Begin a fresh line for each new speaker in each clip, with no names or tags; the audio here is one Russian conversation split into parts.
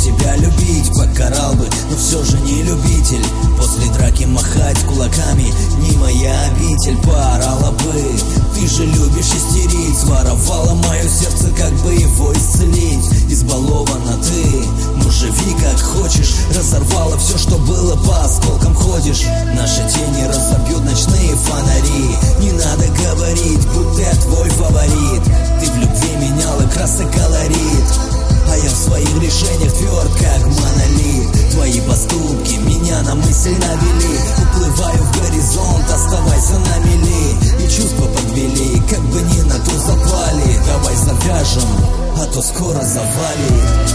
тебя любить. Покарал бы, но все же не любитель. После драки махать кулаками Не моя обитель, поорала бы. Ты же любишь истерить. Своровала мое сердце, как бы его исцелить. Избалована ты, ну живи как хочешь. Разорвала все, что было, по осколкам ходишь решениях тверд, как монолит. Твои поступки меня на мысль навели. Уплываю в горизонт, оставайся на мели И чувства подвели, как бы ни на ту запали. Давай завяжем, а то скоро завалит.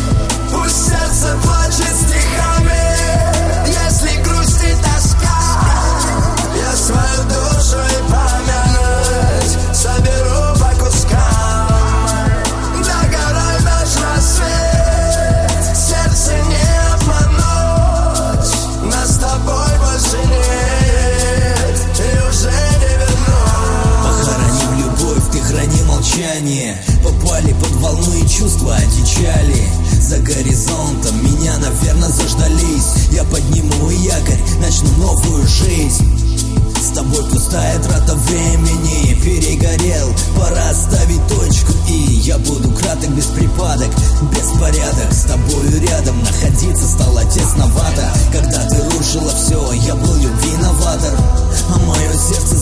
Пусть сердце
молчание Попали под волну и чувства одичали За горизонтом меня, наверное, заждались. Я подниму якорь, начну новую жизнь. С тобой пустая трата времени. Перегорел, пора ставить точку. И я буду краток, без припадок Беспорядок, с тобою рядом Находиться стало тесновато. Когда ты рушила все, я был любви новатор. А мое сердце